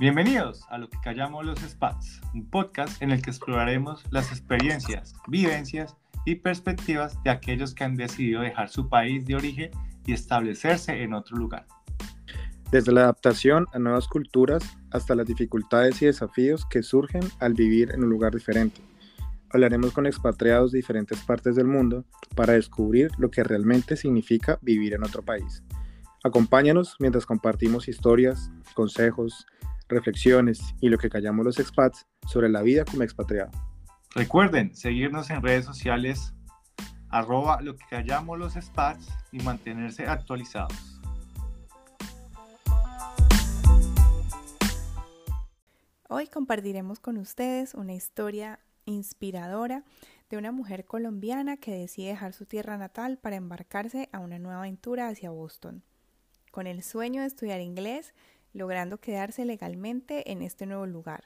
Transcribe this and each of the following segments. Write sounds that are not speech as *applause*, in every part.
Bienvenidos a lo que callamos los Spats, un podcast en el que exploraremos las experiencias, vivencias y perspectivas de aquellos que han decidido dejar su país de origen y establecerse en otro lugar. Desde la adaptación a nuevas culturas hasta las dificultades y desafíos que surgen al vivir en un lugar diferente. Hablaremos con expatriados de diferentes partes del mundo para descubrir lo que realmente significa vivir en otro país. Acompáñanos mientras compartimos historias, consejos, reflexiones y lo que callamos los expats sobre la vida como expatriado. Recuerden seguirnos en redes sociales arroba lo que callamos los expats y mantenerse actualizados. Hoy compartiremos con ustedes una historia inspiradora de una mujer colombiana que decide dejar su tierra natal para embarcarse a una nueva aventura hacia Boston, con el sueño de estudiar inglés logrando quedarse legalmente en este nuevo lugar.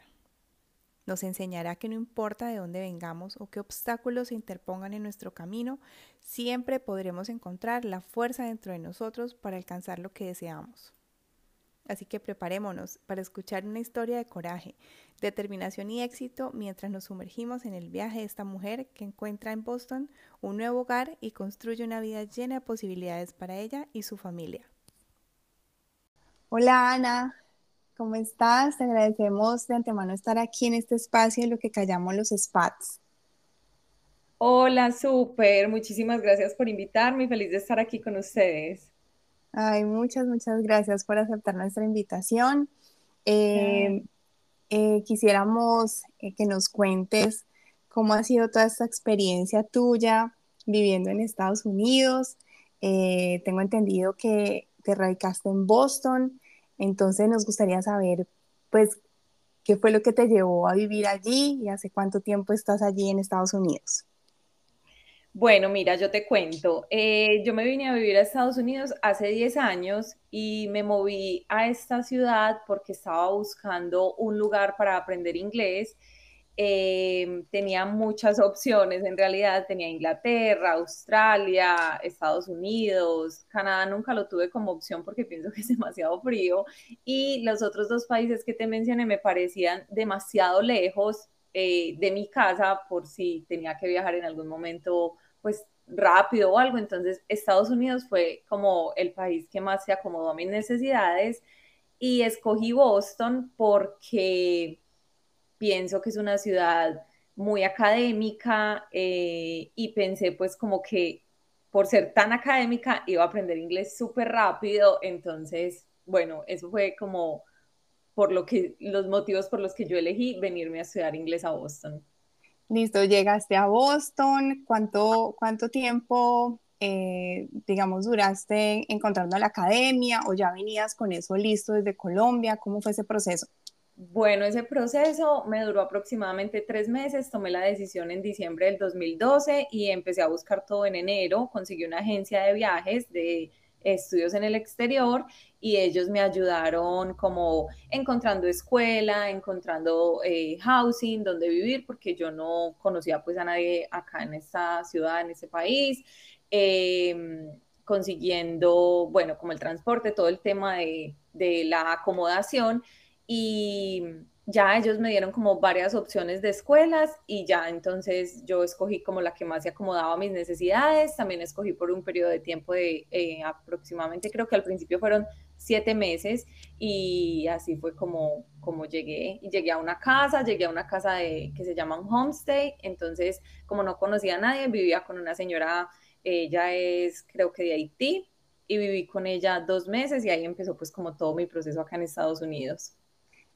Nos enseñará que no importa de dónde vengamos o qué obstáculos se interpongan en nuestro camino, siempre podremos encontrar la fuerza dentro de nosotros para alcanzar lo que deseamos. Así que preparémonos para escuchar una historia de coraje, determinación y éxito mientras nos sumergimos en el viaje de esta mujer que encuentra en Boston un nuevo hogar y construye una vida llena de posibilidades para ella y su familia. Hola Ana, ¿cómo estás? Te agradecemos de antemano estar aquí en este espacio en lo que callamos los SPATs. Hola, súper, muchísimas gracias por invitarme feliz de estar aquí con ustedes. Ay, muchas, muchas gracias por aceptar nuestra invitación. Eh, eh, quisiéramos eh, que nos cuentes cómo ha sido toda esta experiencia tuya viviendo en Estados Unidos. tengo entendido que te radicaste en Boston, entonces nos gustaría saber, pues, qué fue lo que te llevó a vivir allí y hace cuánto tiempo estás allí en Estados Unidos. Bueno, mira, yo te cuento. Eh, yo me vine a vivir a Estados Unidos hace 10 años y me moví a esta ciudad porque estaba buscando un lugar para aprender inglés Em, tenía muchas opciones, en realidad tenía Inglaterra, Australia, Estados Unidos, Canadá nunca lo tuve como opción porque pienso que es *laughs* demasiado frío y los otros dos países que te mencioné me parecían demasiado lejos eh, de mi casa por si tenía que viajar en algún momento pues rápido o algo, entonces Estados Unidos fue como el país que más se acomodó a mis necesidades y escogí Boston porque pienso que es una ciudad muy académica eh, y pensé pues como que por ser tan académica iba a aprender inglés súper rápido, entonces, bueno, eso fue como por lo que, los motivos por los que yo elegí venirme a estudiar inglés a Boston. Listo, llegaste a Boston, ¿cuánto, cuánto tiempo, eh, digamos, duraste encontrando la academia o ya venías con eso listo desde Colombia? ¿Cómo fue ese proceso? Bueno, ese proceso me duró aproximadamente tres meses. Tomé la decisión en diciembre del 2012 y empecé a buscar todo en enero. Conseguí una agencia de viajes de estudios en el exterior y ellos me ayudaron como encontrando escuela, encontrando eh, housing, donde vivir, porque yo no conocía pues a nadie acá en esta ciudad, en ese país. Em, consiguiendo, bueno, como el transporte, todo el tema de la acomodación y ya ellos me dieron como varias opciones de escuelas y ya entonces yo escogí como la que más se acomodaba a mis necesidades. También escogí por un periodo de tiempo de eh, aproximadamente, creo que al principio fueron siete meses y así fue como, como llegué. Llegué a una casa, llegué a una casa de, que se llama un homestay. Entonces, como no conocía a nadie, vivía con una señora, ella es creo que de Haití y viví con ella dos meses y ahí empezó pues como todo mi proceso acá en Estados Unidos.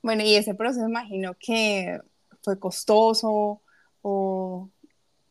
Bueno, y ese proceso imagino que fue costoso o...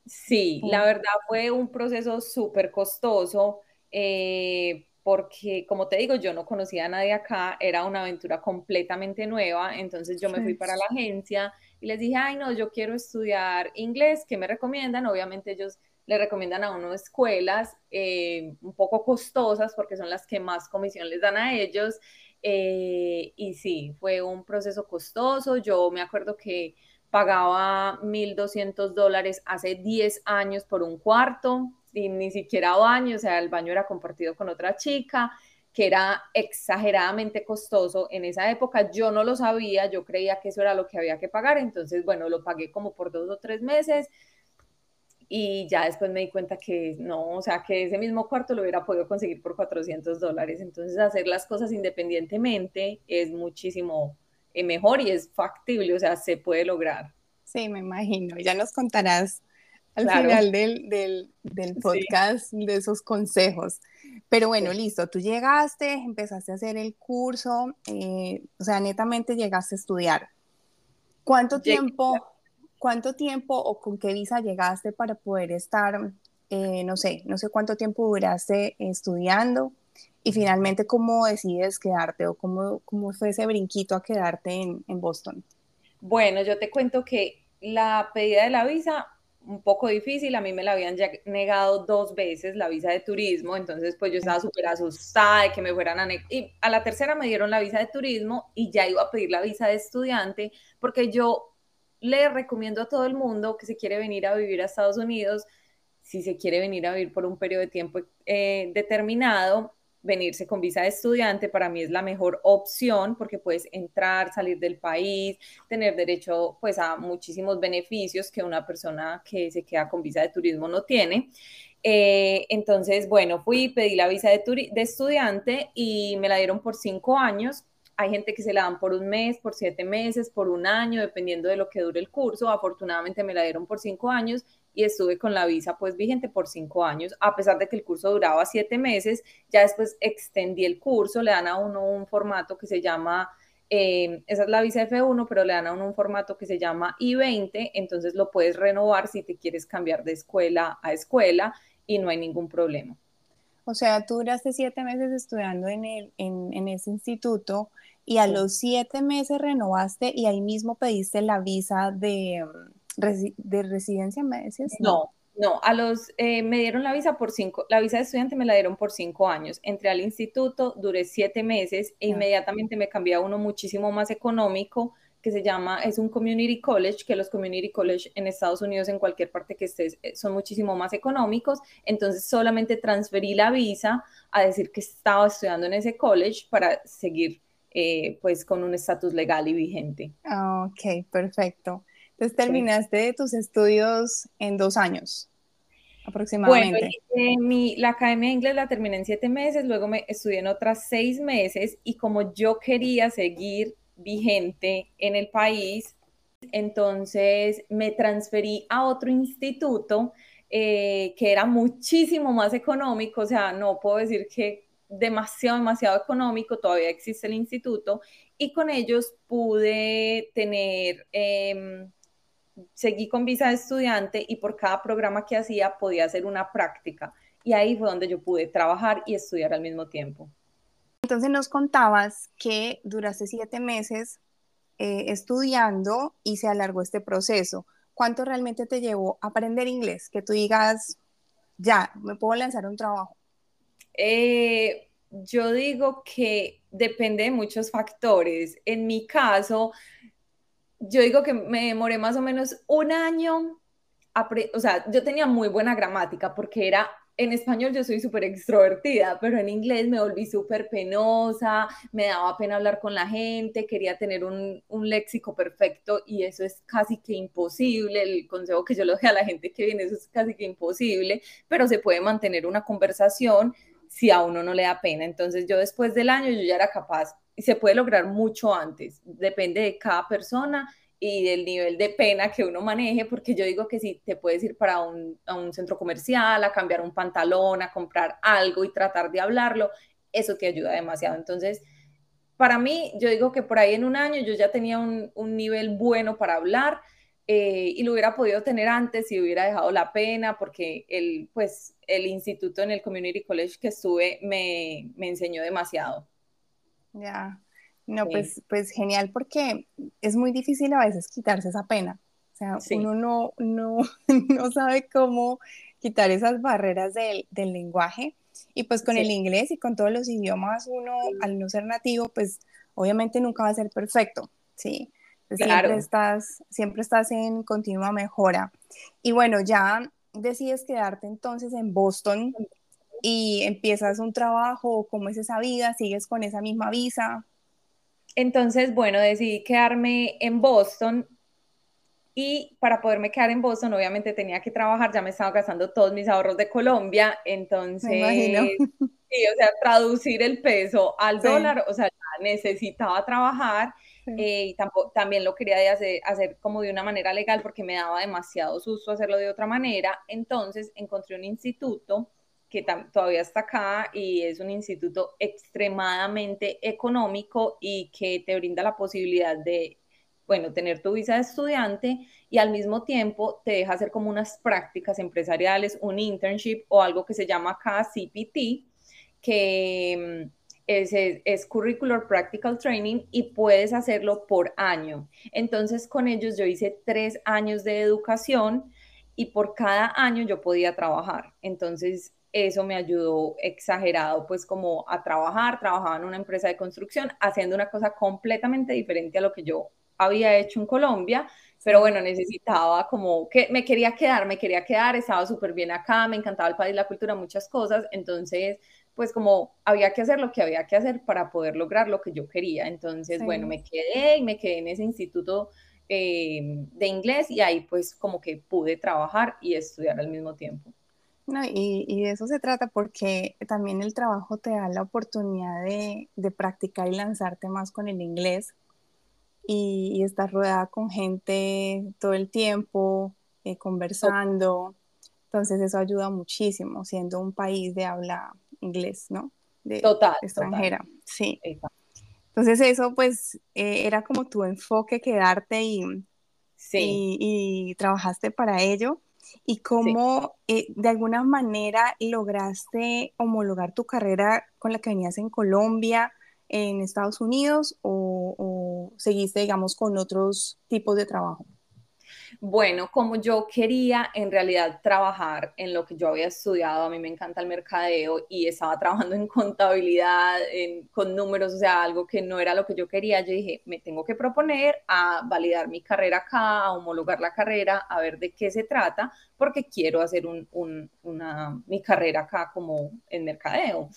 Sí, la verdad fue un proceso súper costoso eh, porque, como te digo, yo no conocía a nadie acá, era una aventura completamente nueva, entonces yo me fui para la agencia y les dije, ay, no, yo quiero estudiar inglés, ¿qué me recomiendan? Obviamente ellos le recomiendan a uno escuelas eh, un poco costosas porque son las que más comisión les dan a ellos eh, y sí, fue un proceso costoso. Yo me acuerdo que pagaba 1.200 dólares hace 10 años por un cuarto, y ni siquiera baño, o sea, el baño era compartido con otra chica. que era exageradamente costoso en esa época. Yo no lo sabía, yo creía que eso era lo que había que pagar, entonces, bueno, lo pagué como por dos o tres meses y ya después me di cuenta que no, o sea, que ese mismo cuarto lo hubiera podido conseguir por 400 dólares. Entonces, hacer las cosas independientemente es muchísimo eh, mejor y es factible, o sea, se puede lograr. Sí, me imagino. Ya nos contarás al final del, del, podcast de esos consejos. Pero bueno, listo, tú llegaste, empezaste a hacer el curso, eh, o sea, netamente llegaste a estudiar. ¿Cuánto tiempo, cuánto tiempo o con qué visa llegaste para poder estar, eh, no sé, no sé cuánto tiempo duraste estudiando y finalmente cómo decides quedarte o cómo, cómo fue ese brinquito a quedarte en, en Boston? Bueno, yo te cuento que la pedida de la visa un poco difícil, a mí me la habían negado dos veces la visa de turismo, entonces pues yo estaba súper asustada de que me fueran a y a la tercera me dieron la visa de turismo y ya iba a pedir la visa de estudiante porque yo le recomiendo a todo el mundo que se quiere venir a vivir a Estados Unidos, si se quiere venir a vivir por un periodo de tiempo eh, determinado, venirse con visa de estudiante para mí es la mejor opción porque puedes entrar, salir del país, tener derecho pues a muchísimos beneficios que una persona que se queda con visa de turismo no tiene. Eh, entonces, bueno, fui, pedí la visa de, de estudiante y me la dieron por cinco años. Hay gente que se la dan por un mes, por siete meses, por un año, dependiendo de lo que dure el curso. Afortunadamente me la dieron por cinco años y estuve con la visa pues vigente por cinco años, a pesar de que el curso duraba siete meses, ya después extendí el curso, le dan a uno un formato que se llama, eh, esa es la visa F1, pero le dan a uno un formato que se llama I-20, entonces lo puedes renovar si te quieres cambiar de escuela a escuela y no hay ningún problema. O sea, tú duraste siete meses estudiando en, el, en, en ese instituto y a los siete meses renovaste y ahí mismo pediste la visa de de residencia, ¿me decías? No, no, a los, eh, me dieron la visa por cinco, la visa de estudiante me la dieron por cinco años. Entré al instituto, duré siete meses e inmediatamente me cambié a uno muchísimo más económico que se llama, es un community college, que los community college en Estados Unidos, en cualquier parte que estés, eh, son muchísimo más económicos. Entonces solamente transferí la visa a decir que estaba estudiando en ese college para seguir eh, pues con un estatus legal y vigente. Ah, ok, perfecto. Entonces terminaste tus estudios en dos años aproximadamente. Bueno, la academia de inglés la terminé en siete meses, luego me estudié en otras seis meses y como yo quería seguir vigente en el país, entonces me transferí a otro instituto eh, que era muchísimo más económico, o sea, no puedo decir que demasiado, demasiado económico, todavía existe el instituto, y con ellos pude tener... Em, seguí con visa de estudiante y por cada programa que hacía podía hacer una práctica. Y ahí fue donde yo pude trabajar y estudiar al mismo tiempo. Entonces nos contabas que duraste siete meses eh, estudiando y se alargó este proceso. ¿Cuánto realmente te llevó a aprender inglés? Que tú digas, ya, me puedo lanzar un trabajo. Eh, yo digo que depende de muchos factores. En mi caso, yo digo que me demoré más o menos un año, o sea, yo tenía muy buena gramática porque era, en español yo soy súper extrovertida, pero en inglés me volví súper penosa, me daba pena hablar con la gente, quería tener un, un, léxico perfecto y eso es casi que imposible, el consejo que yo le doy a la gente que viene, eso es casi que imposible, pero se puede mantener una conversación si a uno no le da pena. Entonces yo después del año yo ya era capaz y se puede lograr mucho antes, depende de cada persona y del nivel de pena que uno maneje, porque yo digo que si te puedes ir para un, a un centro comercial, a cambiar un pantalón, a comprar algo y tratar de hablarlo, eso te ayuda demasiado. Entonces, para mí, yo digo que por ahí en un año yo ya tenía un, un nivel bueno para hablar eh, y lo hubiera podido tener antes si hubiera dejado la pena, porque el, pues, el instituto en el Community College que estuve me, me enseñó demasiado. Ya, no, pues, pues genial porque es muy difícil a veces quitarse esa pena. O sea, uno no, no, *laughs* no sabe cómo quitar esas barreras del, del lenguaje. Y pues con el inglés y con todos los idiomas, uno al no ser nativo, pues obviamente nunca va a ser perfecto, ¿sí? Siempre, estás, siempre estás en continua mejora. Y bueno, ya decides quedarte entonces en Boston y empiezas un trabajo, ¿cómo es esa vida? ¿Sigues con esa misma visa? Entonces, bueno, decidí quedarme en Boston y para poderme quedar en Boston, obviamente tenía que trabajar, ya me estaba gastando todos mis ahorros de Colombia, entonces, *laughs* sí, o sea, traducir el peso al dólar, o sea, necesitaba trabajar eh, y tampoco, también lo quería hacer, hacer como de una manera legal porque me daba demasiado susto hacerlo de otra manera, entonces encontré un instituto que todavía está acá y es un instituto extremadamente económico y que te brinda la posibilidad de, bueno, tener tu visa de estudiante y al mismo tiempo te deja hacer como unas prácticas empresariales, un internship o algo que se llama acá CPT, que mm, es, es, Curricular Practical Training y puedes hacerlo por año. Entonces con ellos yo hice tres años de educación y por cada año yo podía trabajar. Entonces eso me ayudó exagerado, pues como a trabajar, trabajaba en una empresa de construcción, haciendo una cosa completamente diferente a lo que yo había hecho en Colombia, pero bueno, necesitaba como que me quería quedar, me quería quedar, estaba súper bien acá, me encantaba el país, la cultura, muchas cosas, entonces pues como había que hacer lo que había que hacer para poder lograr lo que yo quería, entonces bueno, me quedé y me quedé en ese instituto eh, de inglés y ahí pues como que pude trabajar y estudiar al mismo tiempo. No, y, de eso se trata porque también el trabajo te da la oportunidad de, practicar y lanzarte más con el inglés y, y estar rodeada con gente todo el tiempo, eh, conversando. Entonces eso ayuda muchísimo siendo un país de habla inglés, ¿no? De, total. Extranjera, sí. Entonces eso pues eh, era como tu enfoque quedarte y, y, y trabajaste para ello y cómo eh, de alguna manera lograste homologar tu carrera con la que venías en Colombia, en Estados Unidos o, o seguiste, digamos, con otros tipos de trabajo. Bueno, como yo quería en realidad trabajar en lo que yo había estudiado, a mí me encanta el mercadeo y estaba trabajando en contabilidad, con números, o sea, algo que no era lo que yo quería, yo dije, me tengo que proponer a validar mi carrera acá, a homologar la carrera, a ver de qué se trata, porque quiero hacer una, mi carrera acá como en mercadeo.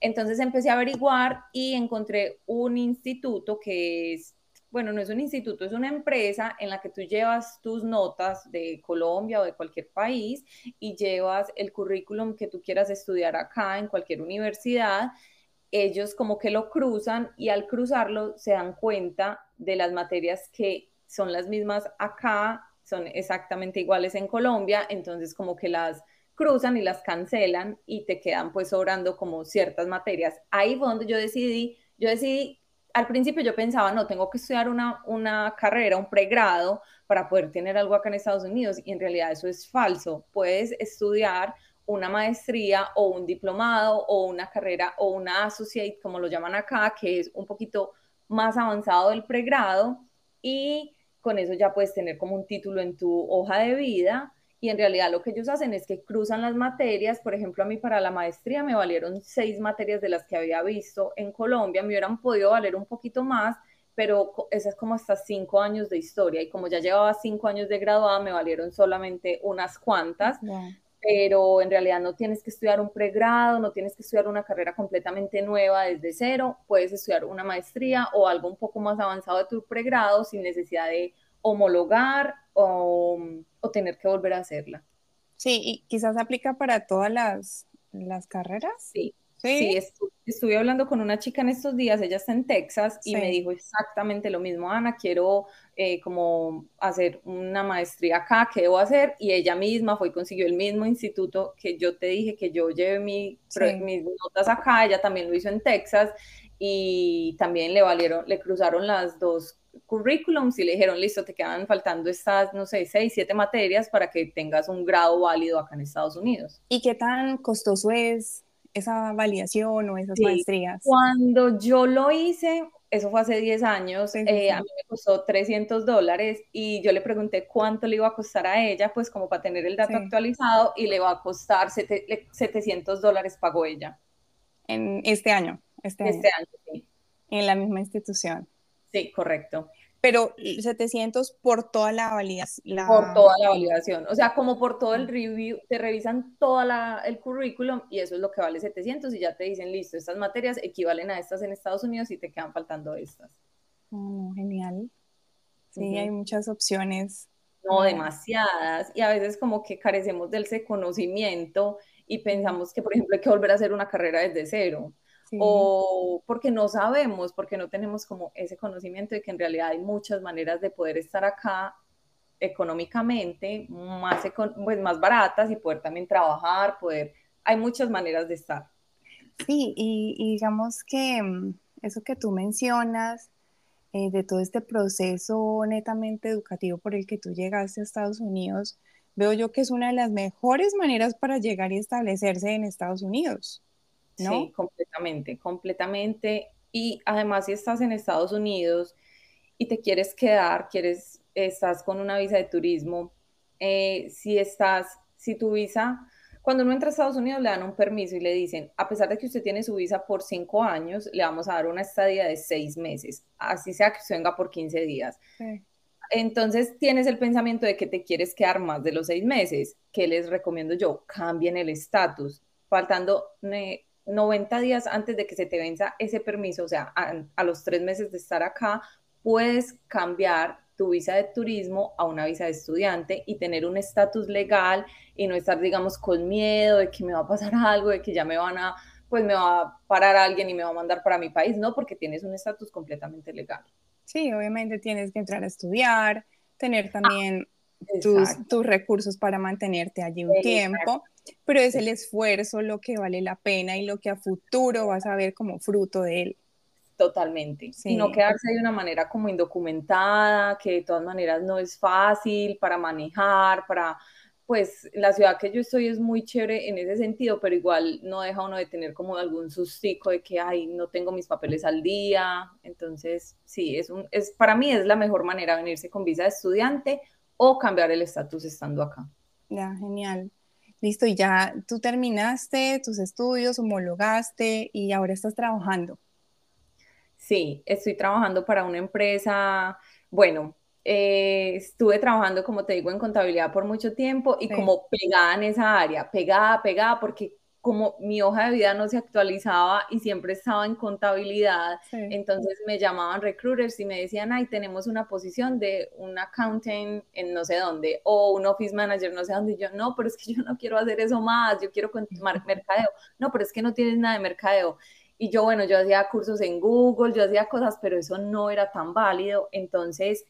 Entonces empecé a averiguar y encontré un instituto que es bueno, no es un instituto, es una empresa en la que tú llevas tus notas de Colombia o de cualquier país y llevas el currículum que tú quieras estudiar acá en cualquier universidad. Ellos como que lo cruzan y al cruzarlo se dan cuenta de las materias que son las mismas acá, son exactamente iguales en Colombia, entonces como que las cruzan y las cancelan y te quedan pues sobrando como ciertas materias. Ahí fue donde yo decidí, yo decidí al principio yo pensaba, no, tengo que estudiar una, una carrera, un pregrado para poder tener algo acá en Estados Unidos y en realidad eso es falso. Puedes estudiar una maestría o un diplomado o una carrera o una associate, como lo llaman acá, que es un poquito más avanzado del pregrado y con eso ya puedes tener como un título en tu hoja de vida y en realidad lo que ellos hacen es que cruzan las materias, por ejemplo, a mí para la maestría me valieron seis materias de las que había visto en Colombia, me hubieran podido valer un poquito más, pero esa es como hasta cinco años de historia y como ya llevaba cinco años de graduada, me valieron solamente unas cuantas. Pero en realidad no tienes que estudiar un pregrado, no tienes que estudiar una carrera completamente nueva desde cero, puedes estudiar una maestría o algo un poco más avanzado de tu pregrado sin necesidad de homologar o, tener que volver a hacerla. Sí, y quizás aplica para todas las, las carreras. Sí, sí, estuve hablando con una chica en estos días, ella está en Texas y me dijo exactamente lo mismo, Ana, quiero eh, como hacer una maestría acá, ¿qué debo hacer? Y ella misma fue y consiguió el mismo instituto que yo te dije que yo lleve mi, mis notas acá, ella también lo hizo en Texas y también le valieron, le cruzaron las dos currículums y le dijeron, listo, te quedan faltando estas, no sé, seis, siete materias para que tengas un grado válido acá en Estados Unidos. ¿Y qué tan costoso es esa validación o esas maestrías? Cuando yo lo hice, eso fue hace 10 años, eh, a mí me costó 300 dólares y yo le pregunté cuánto le iba a costar a ella, pues como para tener el dato actualizado y le va a costar 700 dólares pagó ella. En este año. Este, este año, sí. En la misma institución. Sí, correcto. pero 700 por toda la validación. Por toda la validación, o sea, como por todo el review, te revisan todo el currículum y eso es lo que vale 700 y ya te dicen, listo, estas materias equivalen a estas en Estados Unidos y te quedan faltando estas. Oh, genial. Sí, hay muchas opciones. No, demasiadas. Y a veces como que carecemos del ese conocimiento y pensamos que, por ejemplo, hay que volver a hacer una carrera desde cero o porque no sabemos, porque no tenemos como ese conocimiento de que en realidad hay muchas maneras de poder estar acá económicamente, más, pues, más baratas y poder también trabajar, poder, hay muchas maneras de estar. Sí, y, digamos que mm, eso que tú mencionas, eh, de todo este proceso netamente educativo por el que tú llegaste a Estados Unidos, veo yo que es una de las mejores maneras para llegar y establecerse en Estados Unidos. Sí, completamente, completamente. Y además si estás en Estados Unidos y te quieres quedar, quieres, estás con una visa de turismo, eh, si estás, si tu visa, cuando uno entra a Estados Unidos le dan un permiso y le dicen, a pesar de que usted tiene su visa por cinco años, le vamos a dar una estadía de seis meses, así sea que usted venga por 15 días. Entonces tienes el pensamiento de que te quieres quedar más de los seis meses. ¿Qué les recomiendo yo? Cambien el estatus. Faltando 90 días antes de que se te venza ese permiso, o sea, a, los tres meses de estar acá, puedes cambiar tu visa de turismo a una visa de estudiante y tener un estatus legal y no estar, digamos, con miedo de que me va a pasar *laughs* algo, de que ya me van a, pues me va a parar alguien y me va a mandar para mi país, no, porque tienes un estatus completamente legal. Sí, obviamente tienes que entrar a estudiar, tener también tus, tus, recursos para mantenerte allí un tiempo pero es el esfuerzo lo que vale la pena y lo que a futuro vas a ver como fruto de él. Totalmente. Y no quedarse de una manera como indocumentada, que de todas maneras no es fácil para manejar, para, pues la ciudad que yo estoy es muy chévere en ese sentido, pero igual no deja uno de tener como algún sustico de que, ay, no tengo mis papeles al día. Entonces, sí, es un, es, para mí es la mejor manera venirse con visa de estudiante o cambiar el estatus estando acá. Ya, genial. Listo, y ya tú terminaste tus estudios, homologaste y ahora estás trabajando. Sí, estoy trabajando para una empresa, bueno, eh, estuve trabajando, como te digo, en contabilidad por mucho tiempo y como pegada en esa área, pegada, pegada, porque como mi hoja de vida no se actualizaba y siempre estaba en contabilidad, entonces me llamaban recruiters y me decían, ay, tenemos una posición de un accountant en no sé dónde, o un office manager no sé dónde, y yo, no, pero es que yo no quiero hacer eso más, yo quiero continuar *laughs* mercadeo, no, pero es que no tienes nada de mercadeo. Y yo, bueno, yo hacía cursos en Google, yo hacía cosas, pero eso no era tan válido, entonces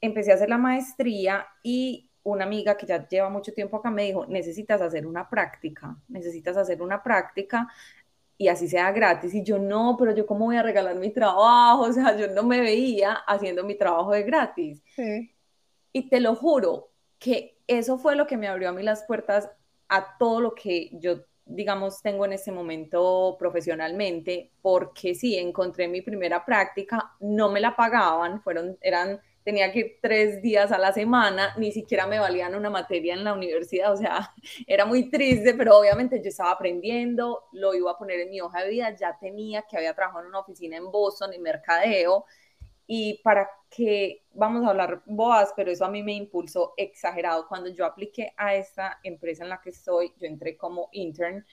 empecé a hacer la maestría y una amiga que ya lleva mucho tiempo acá me dijo, necesitas hacer una práctica, necesitas hacer una práctica y así sea gratis. Y yo no, pero yo cómo voy a regalar mi trabajo, o sea, yo no me veía haciendo mi trabajo de gratis. Y te lo juro que eso fue lo que me abrió a mí las puertas a todo lo que yo digamos, tengo en este momento profesionalmente, porque sí, encontré mi primera práctica, no me la pagaban, fueron, eran tenía que ir tres días a la semana, ni siquiera me valían una materia en la universidad, o sea, *laughs* era muy triste, pero obviamente yo estaba aprendiendo, lo iba a poner en mi hoja de vida, ya tenía que había trabajado en una oficina en Boston, en mercadeo, y para que, vamos a hablar boas, pero eso a mí me impulsó exagerado. Cuando yo apliqué a esta empresa en la que estoy, yo entré como intern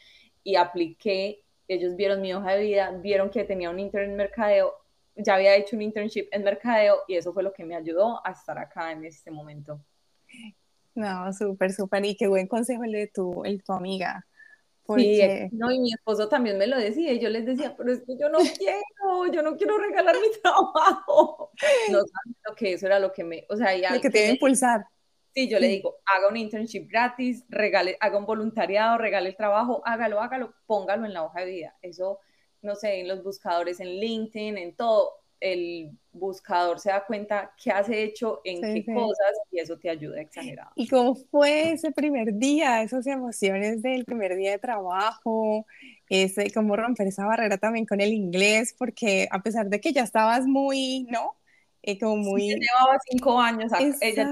y apliqué, ellos vieron mi hoja de vida, vieron que tenía un intern en mercadeo ya había hecho un internship en mercadeo y eso fue lo que me ayudó a estar acá en este momento. No, súper, súper. Y qué buen consejo el de tu, el tu amiga. Sí, no, y mi esposo también me lo decía, y yo les decía, pero es que yo no *laughs* quiero, yo no quiero regalar mi trabajo. No sabes lo que eso era lo que me, o sea, ya. Lo que te debe impulsar. Sí, yo le digo, haga un internship gratis, regale, haga un voluntariado, regale el trabajo, hágalo, hágalo, póngalo en la hoja de vida. Eso no sé, en los buscadores en LinkedIn, en todo, el buscador se da cuenta qué has hecho, en qué cosas, y eso te ayuda exagerado. ¿Y cómo fue ese primer día, esas emociones del primer día de trabajo? Ese, cómo romper esa barrera también con el inglés, porque a pesar de que ya estabas muy, ¿no? Eh, como muy... ya llevaba cinco años, ella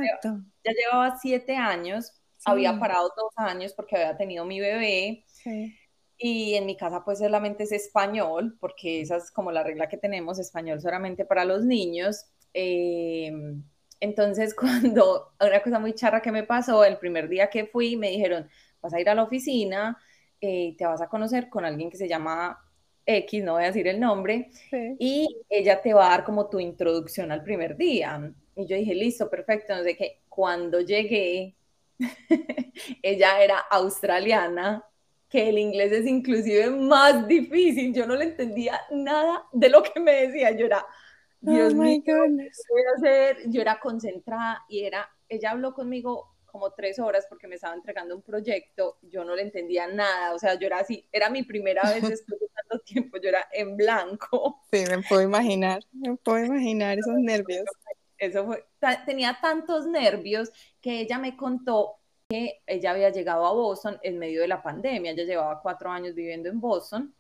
ya llevaba siete años, había parado dos años porque había tenido mi bebé. Sí. Y en mi casa pues solamente es español, porque esa es como la regla que tenemos, español solamente para los niños. Em, entonces, *laughs* cuando una cosa muy charra que me pasó, el primer día que fui, me dijeron, vas a ir a la oficina, eh, te vas a conocer con alguien que se llama X, no voy a decir el nombre, y ella te va a dar como tu introducción al primer día. Y yo dije, listo, perfecto, no sé qué. Cuando llegué, *laughs* ella era australiana, que el inglés es inclusive más difícil. Yo no le entendía nada de lo que me decía. Yo era, oh Dios mío, ¿qué voy a hacer? Yo era concentrada y era, ella habló conmigo como tres horas porque me estaba entregando un proyecto, yo no le entendía nada, o sea, yo era así, era mi primera vez *laughs* después de tanto tiempo, yo era en blanco. Sí, me puedo imaginar, me puedo imaginar esos nervios. Eso fue, tenía tantos nervios que ella me contó que ella había llegado a Boston en medio de la pandemia, ella llevaba cuatro años viviendo en Boston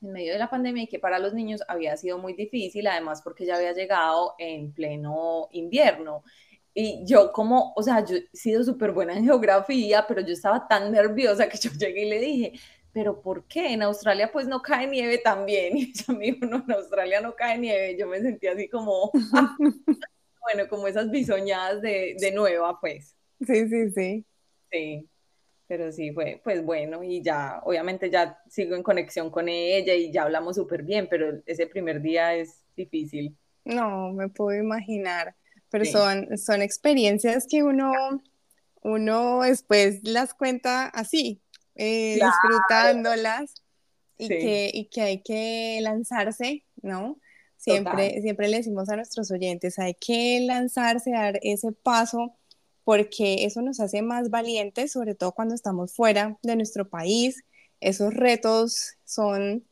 en medio de la pandemia y que para los niños había sido muy difícil, además porque ella había llegado en pleno invierno. Y yo como, o sea, yo he sido súper buena en geografía, pero yo estaba tan nerviosa que yo llegué y le dije, pero ¿por qué? En Australia pues no cae nieve también. *laughs* Y ella me dijo, no, en Australia no cae nieve. Yo me sentí así como, *laughs* bueno, como esas bisoñadas de, de nueva, pues. Sí, sí, sí. Sí, pero sí fue, pues bueno, y ya, obviamente ya sigo en conexión con ella y ya hablamos súper bien, pero ese primer día es difícil. No, me puedo imaginar, pero son, son experiencias que uno, uno después las cuenta así, eh, disfrutándolas y, que, y que hay que lanzarse, ¿no? Siempre, siempre le decimos a nuestros oyentes, hay que lanzarse, dar ese paso, porque eso nos hace más valientes, sobre todo cuando estamos fuera de nuestro país. Esos retos son,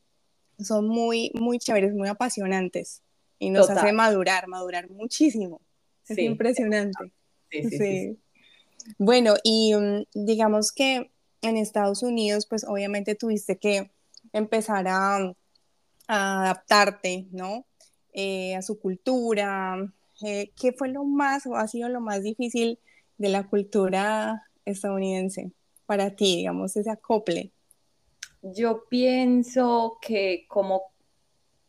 son muy, muy chéveres, muy apasionantes y nos hace madurar, madurar muchísimo. Es impresionante. Sí, sí, Bueno, y mm, digamos que en Estados Unidos, pues obviamente tuviste que empezar a, adaptarte, ¿no? Eh, a su cultura. Eh, ¿Qué fue lo más o ha sido lo más difícil de la cultura estadounidense para ti, digamos, ese acople? Yo pienso que como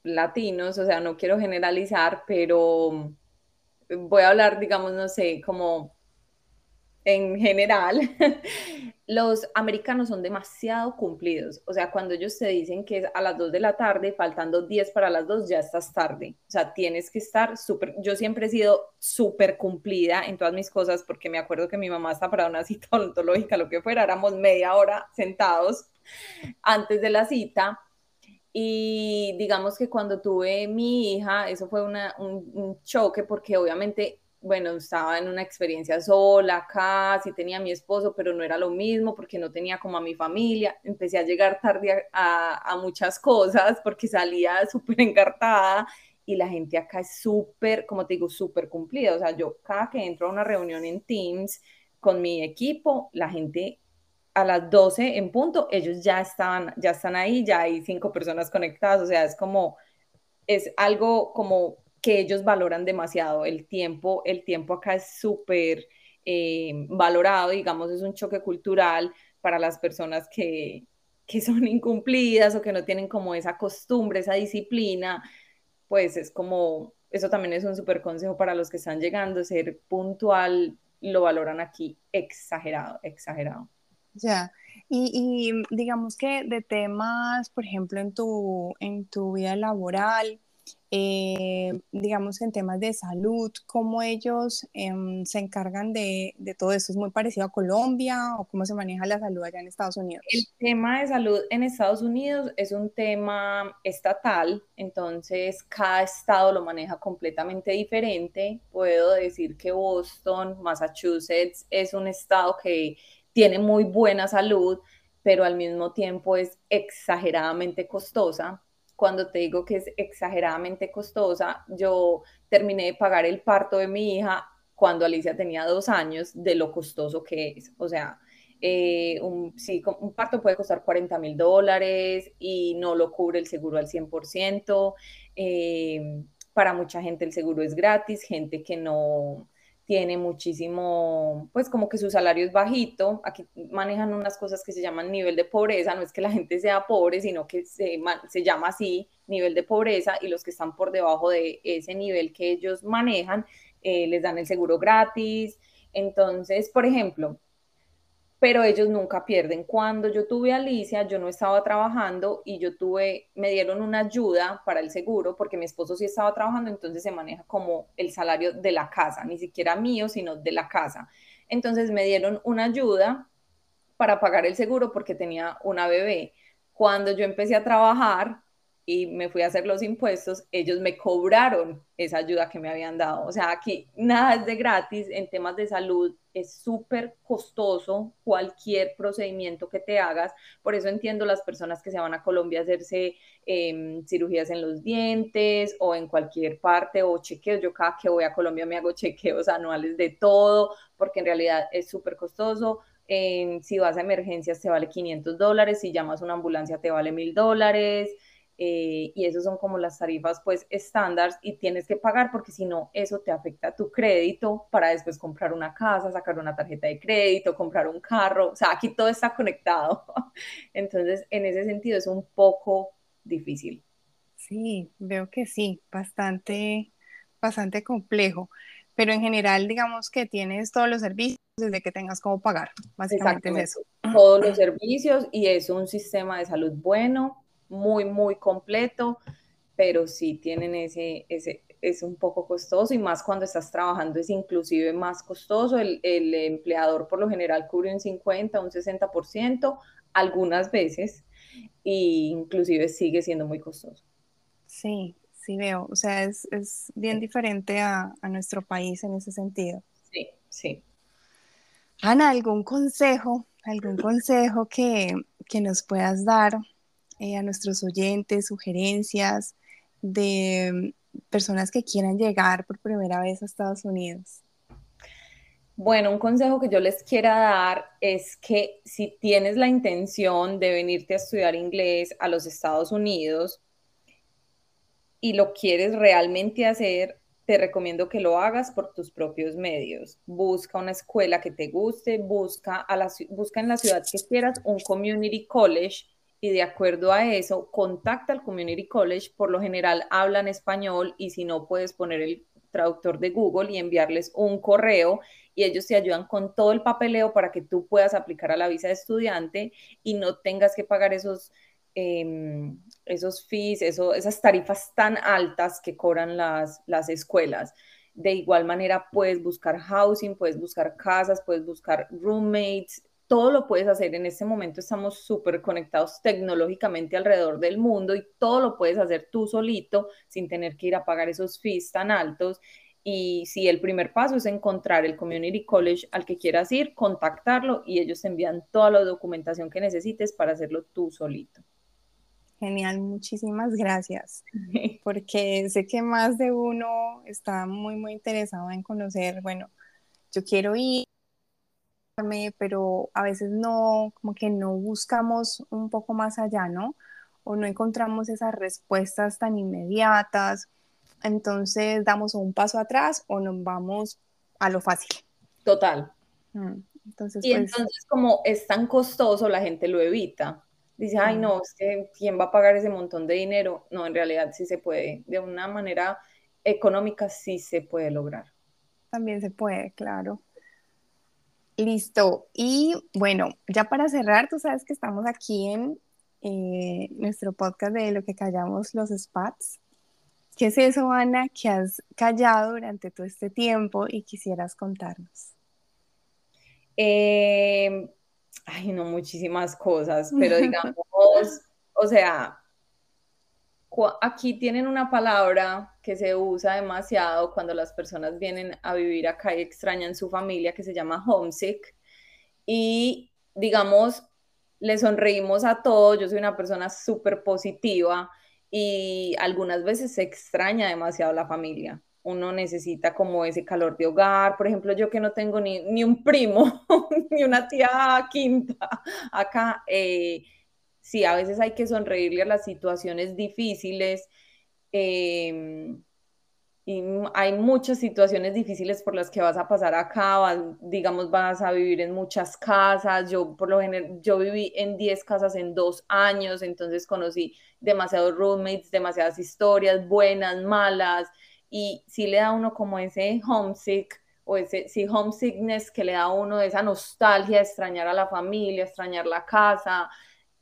latinos, o sea, no quiero generalizar, pero voy a hablar, digamos, no sé, como en general, *laughs* los americanos son demasiado cumplidos. O sea, cuando ellos te dicen que es a las 2 de la tarde, faltando 10 para las 2, ya estás tarde. O sea, tienes que estar súper, yo siempre he sido súper cumplida en todas mis cosas, porque me acuerdo que mi mamá está para una cita *laughs* odontológica, lo que fuera, éramos media hora sentados antes de la cita. Y digamos que cuando tuve mi hija, eso fue un, un choque, porque obviamente bueno, estaba en una experiencia sola acá, sí tenía a mi esposo, pero no era lo mismo porque no tenía como a mi familia. Empecé a llegar tarde a, muchas cosas porque salía *laughs* súper encartada y la gente acá es súper, como te digo, súper cumplida. O sea, yo cada que entro a una reunión en Teams con mi equipo, la gente a las 12 en punto, ellos ya están, ya están ahí, ya hay cinco personas conectadas, o sea, es como, es algo como que ellos valoran demasiado el tiempo. El tiempo acá es súper eh, valorado, digamos, es un choque cultural para las personas que, que son *laughs* incumplidas o que no tienen como esa costumbre, esa disciplina, pues es como, eso también es un súper consejo para los que están llegando, ser puntual, lo valoran aquí exagerado, exagerado. Ya, y, y, digamos que de temas, por ejemplo, en tu, en tu vida laboral, eh, digamos, en temas de salud, cómo ellos em, se encargan de, todo eso. ¿Es muy parecido a Colombia o cómo se maneja la salud allá en Estados Unidos? El tema de salud en Estados Unidos es un tema estatal, entonces cada estado lo maneja completamente diferente. Puedo decir que Boston, Massachusetts, es un estado que tiene muy buena salud, pero al mismo tiempo es exageradamente costosa cuando te digo que es exageradamente costosa, yo terminé de pagar el parto de mi hija cuando Alicia tenía dos años, de lo costoso que es. O sea, eh, un, un parto puede costar 40 mil dólares y no lo cubre el seguro al 100%. Eh, para mucha gente el seguro es gratis, gente que no, tiene muchísimo, pues como que su salario es bajito, aquí manejan unas cosas que se llaman nivel de pobreza, no es que la gente sea pobre, sino que se, se llama así nivel de pobreza y los que están por debajo de ese nivel que ellos manejan eh, les dan el seguro gratis. Entonces, por ejemplo, pero ellos nunca pierden. Cuando yo tuve a Alicia, yo no estaba trabajando y yo tuve, me dieron una ayuda para el seguro porque mi esposo sí estaba trabajando, entonces se maneja como el salario de la casa, ni siquiera mío, sino de la casa. Entonces me dieron una ayuda para pagar el seguro porque tenía una bebé. Cuando yo empecé a trabajar, y me fui a hacer los impuestos, ellos me cobraron esa ayuda que me habían dado. O sea, aquí nada es de gratis en temas de salud, es súper costoso cualquier procedimiento que te hagas. Por eso entiendo las personas que se van a Colombia a hacerse em, cirugías en los dientes o en cualquier parte o chequeos. Yo cada que voy a Colombia me hago *laughs* chequeos anuales de todo porque en realidad es súper costoso. si vas a emergencias te vale 500 dólares, si llamas a una ambulancia te vale 1000 dólares. Eh, y esos son como las tarifas pues estándar y tienes que pagar porque si no eso te afecta a tu crédito para después comprar una casa, sacar una tarjeta de crédito, comprar un carro, o sea, aquí todo está conectado. *laughs* Entonces, en ese sentido es un poco difícil. Sí, veo que sí, bastante, bastante complejo, pero en general digamos que tienes todos los servicios desde que tengas cómo pagar, básicamente es eso. Todos los servicios y es un sistema de salud bueno, muy, muy completo, pero sí tienen ese, ese, es un poco costoso y más cuando estás trabajando es inclusive más costoso. El, el empleador por lo general cubre un 50, un 60% algunas veces e inclusive sigue siendo muy costoso. Sí, sí veo. O sea, es, es bien diferente a, a, nuestro país en ese sentido. Sí, sí. Ana, ¿algún consejo, algún consejo que, que nos puedas dar eh, a nuestros oyentes, sugerencias de mm, personas que quieran llegar por primera vez a Estados Unidos? Bueno, un consejo que yo les quiera dar es que si tienes la intención de venirte a estudiar inglés a los Estados Unidos y lo quieres realmente hacer, te recomiendo que lo hagas por tus propios medios. Busca una escuela que te guste, busca, a la, busca en la ciudad que quieras un community college y de acuerdo a eso, contacta al Community College, por lo general hablan español y si no puedes poner el traductor de Google y enviarles un correo y ellos te ayudan con todo el papeleo para que tú puedas aplicar a la visa de estudiante y no tengas que pagar esos, em, esos fees, esas tarifas tan altas que cobran las, las escuelas. De igual manera, puedes buscar housing, puedes buscar casas, puedes buscar roommates, todo lo puedes hacer. En este momento estamos súper conectados tecnológicamente alrededor del mundo y todo lo puedes hacer tú solito sin tener que ir a pagar esos fees tan altos. Y si el primer paso es encontrar el community college al que quieras ir, contactarlo y ellos te envían toda la documentación que necesites para hacerlo tú solito. Genial, muchísimas gracias, *laughs* porque sé que más de uno está muy, muy interesado en conocer, bueno, yo quiero ir, pero a veces no, como que no buscamos un poco más allá, ¿no? O no encontramos esas respuestas tan inmediatas. Entonces damos un paso atrás o nos vamos a lo fácil. Total. Mm, entonces, y pues entonces como es tan costoso, la gente lo evita. Dice, ay, no, es que ¿quién va a pagar ese montón de dinero? No, en realidad sí se puede. De una manera económica sí se puede lograr. También se puede, claro. Listo. Y bueno, ya para cerrar, tú sabes que estamos aquí en eh, nuestro podcast de lo que callamos los spats. ¿Qué es eso, Ana, que has callado durante todo este tiempo y quisieras contarnos? Eh, ay, no, muchísimas cosas, pero *laughs* digamos, o sea, aquí tienen una palabra que se usa demasiado cuando las personas vienen a vivir acá y extrañan su familia, que se llama homesick. Y digamos, le sonreímos a todos. Yo soy una persona súper positiva y algunas veces se extraña demasiado la familia. Uno necesita como ese calor de hogar. Por ejemplo, yo que no tengo ni, ni un primo, *laughs* ni una tía quinta acá. Eh, sí, a veces hay que sonreírle a las situaciones difíciles. Em, y hay muchas situaciones difíciles por las que vas a pasar acá, digamos, vas a vivir en muchas casas, yo por lo general, yo viví en 10 casas en dos años, entonces conocí demasiados roommates, demasiadas historias, buenas, malas, y sí le da uno como ese homesick, o ese sí, homesickness que le da a uno esa nostalgia extrañar a la familia, extrañar la casa,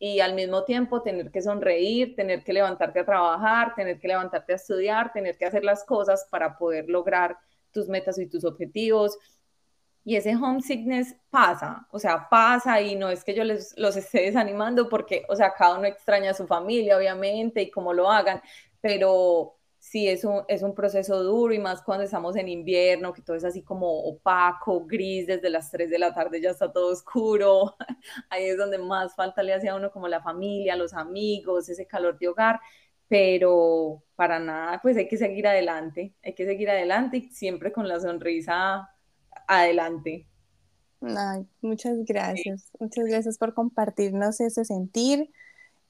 y al mismo tiempo tener que sonreír, tener que levantarte a trabajar, tener que levantarte a estudiar, tener que hacer las cosas para poder lograr tus metas y tus objetivos. Y ese homesickness pasa, o sea, pasa y no es que yo les, los esté desanimando porque, o sea, cada uno extraña a su familia, obviamente, y cómo lo hagan, pero sí es un, es un proceso duro y más cuando estamos en invierno, que todo es así como opaco, gris, desde las 3 de la tarde ya está todo oscuro, *laughs* ahí es donde más falta le hace a uno como la familia, los amigos, ese calor de hogar, pero para nada, pues hay que seguir adelante, hay que seguir adelante y siempre con la sonrisa adelante. muchas gracias, muchas gracias por compartirnos ese sentir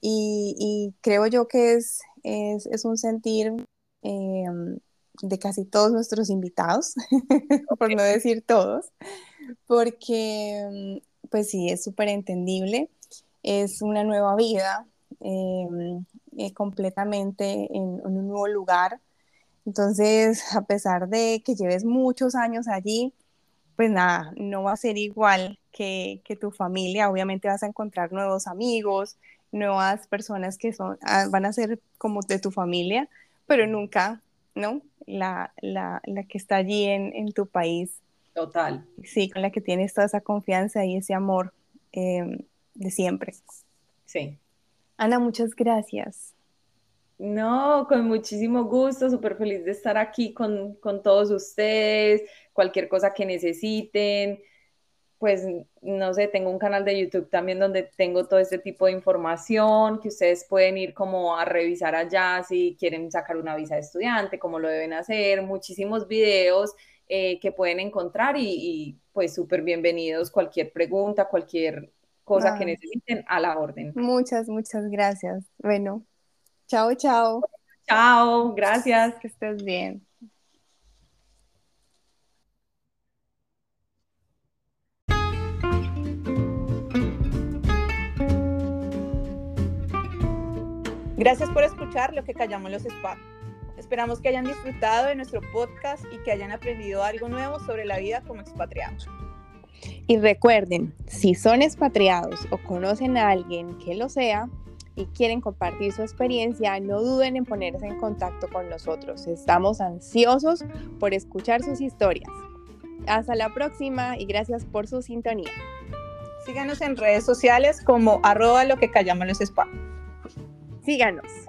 y, creo yo que es, es, es un sentir Em, de casi todos nuestros invitados, *laughs* por no decir todos, porque em, pues sí, es súper entendible, es una nueva vida em, eh, completamente en, un nuevo lugar. Entonces, a pesar de que lleves muchos años allí, pues nada, no va a ser igual que, que, tu familia. Obviamente vas a encontrar nuevos amigos, nuevas personas que son, ah, van a ser como de tu familia, pero nunca, ¿no? La, la, la que está allí en, en, tu país. Total. Sí, con la que tienes toda esa confianza y ese amor em, de siempre. Sí. Ana, muchas gracias. No, con muchísimo gusto, súper feliz de estar aquí con, con todos ustedes, cualquier cosa que necesiten pues no sé, tengo un canal de YouTube también donde tengo todo este tipo de información que ustedes pueden ir como a revisar allá si quieren sacar una visa de estudiante, cómo lo deben hacer, muchísimos videos eh, que pueden encontrar y, pues súper bienvenidos, cualquier pregunta, cualquier cosa que necesiten a la orden. Muchas, muchas gracias. Bueno, chao, chao. Chao, gracias. Que estés bien. Gracias por escuchar lo que callamos los spa. Esperamos que hayan disfrutado de nuestro podcast y que hayan aprendido algo nuevo sobre la vida como expatriados. Y recuerden, si son expatriados o conocen a alguien que lo sea y quieren compartir su experiencia, no duden en ponerse en contacto con nosotros. Estamos ansiosos por escuchar sus historias. Hasta la próxima y gracias por su sintonía. Síganos en redes sociales como arroba lo que callamos los spa. Síganos.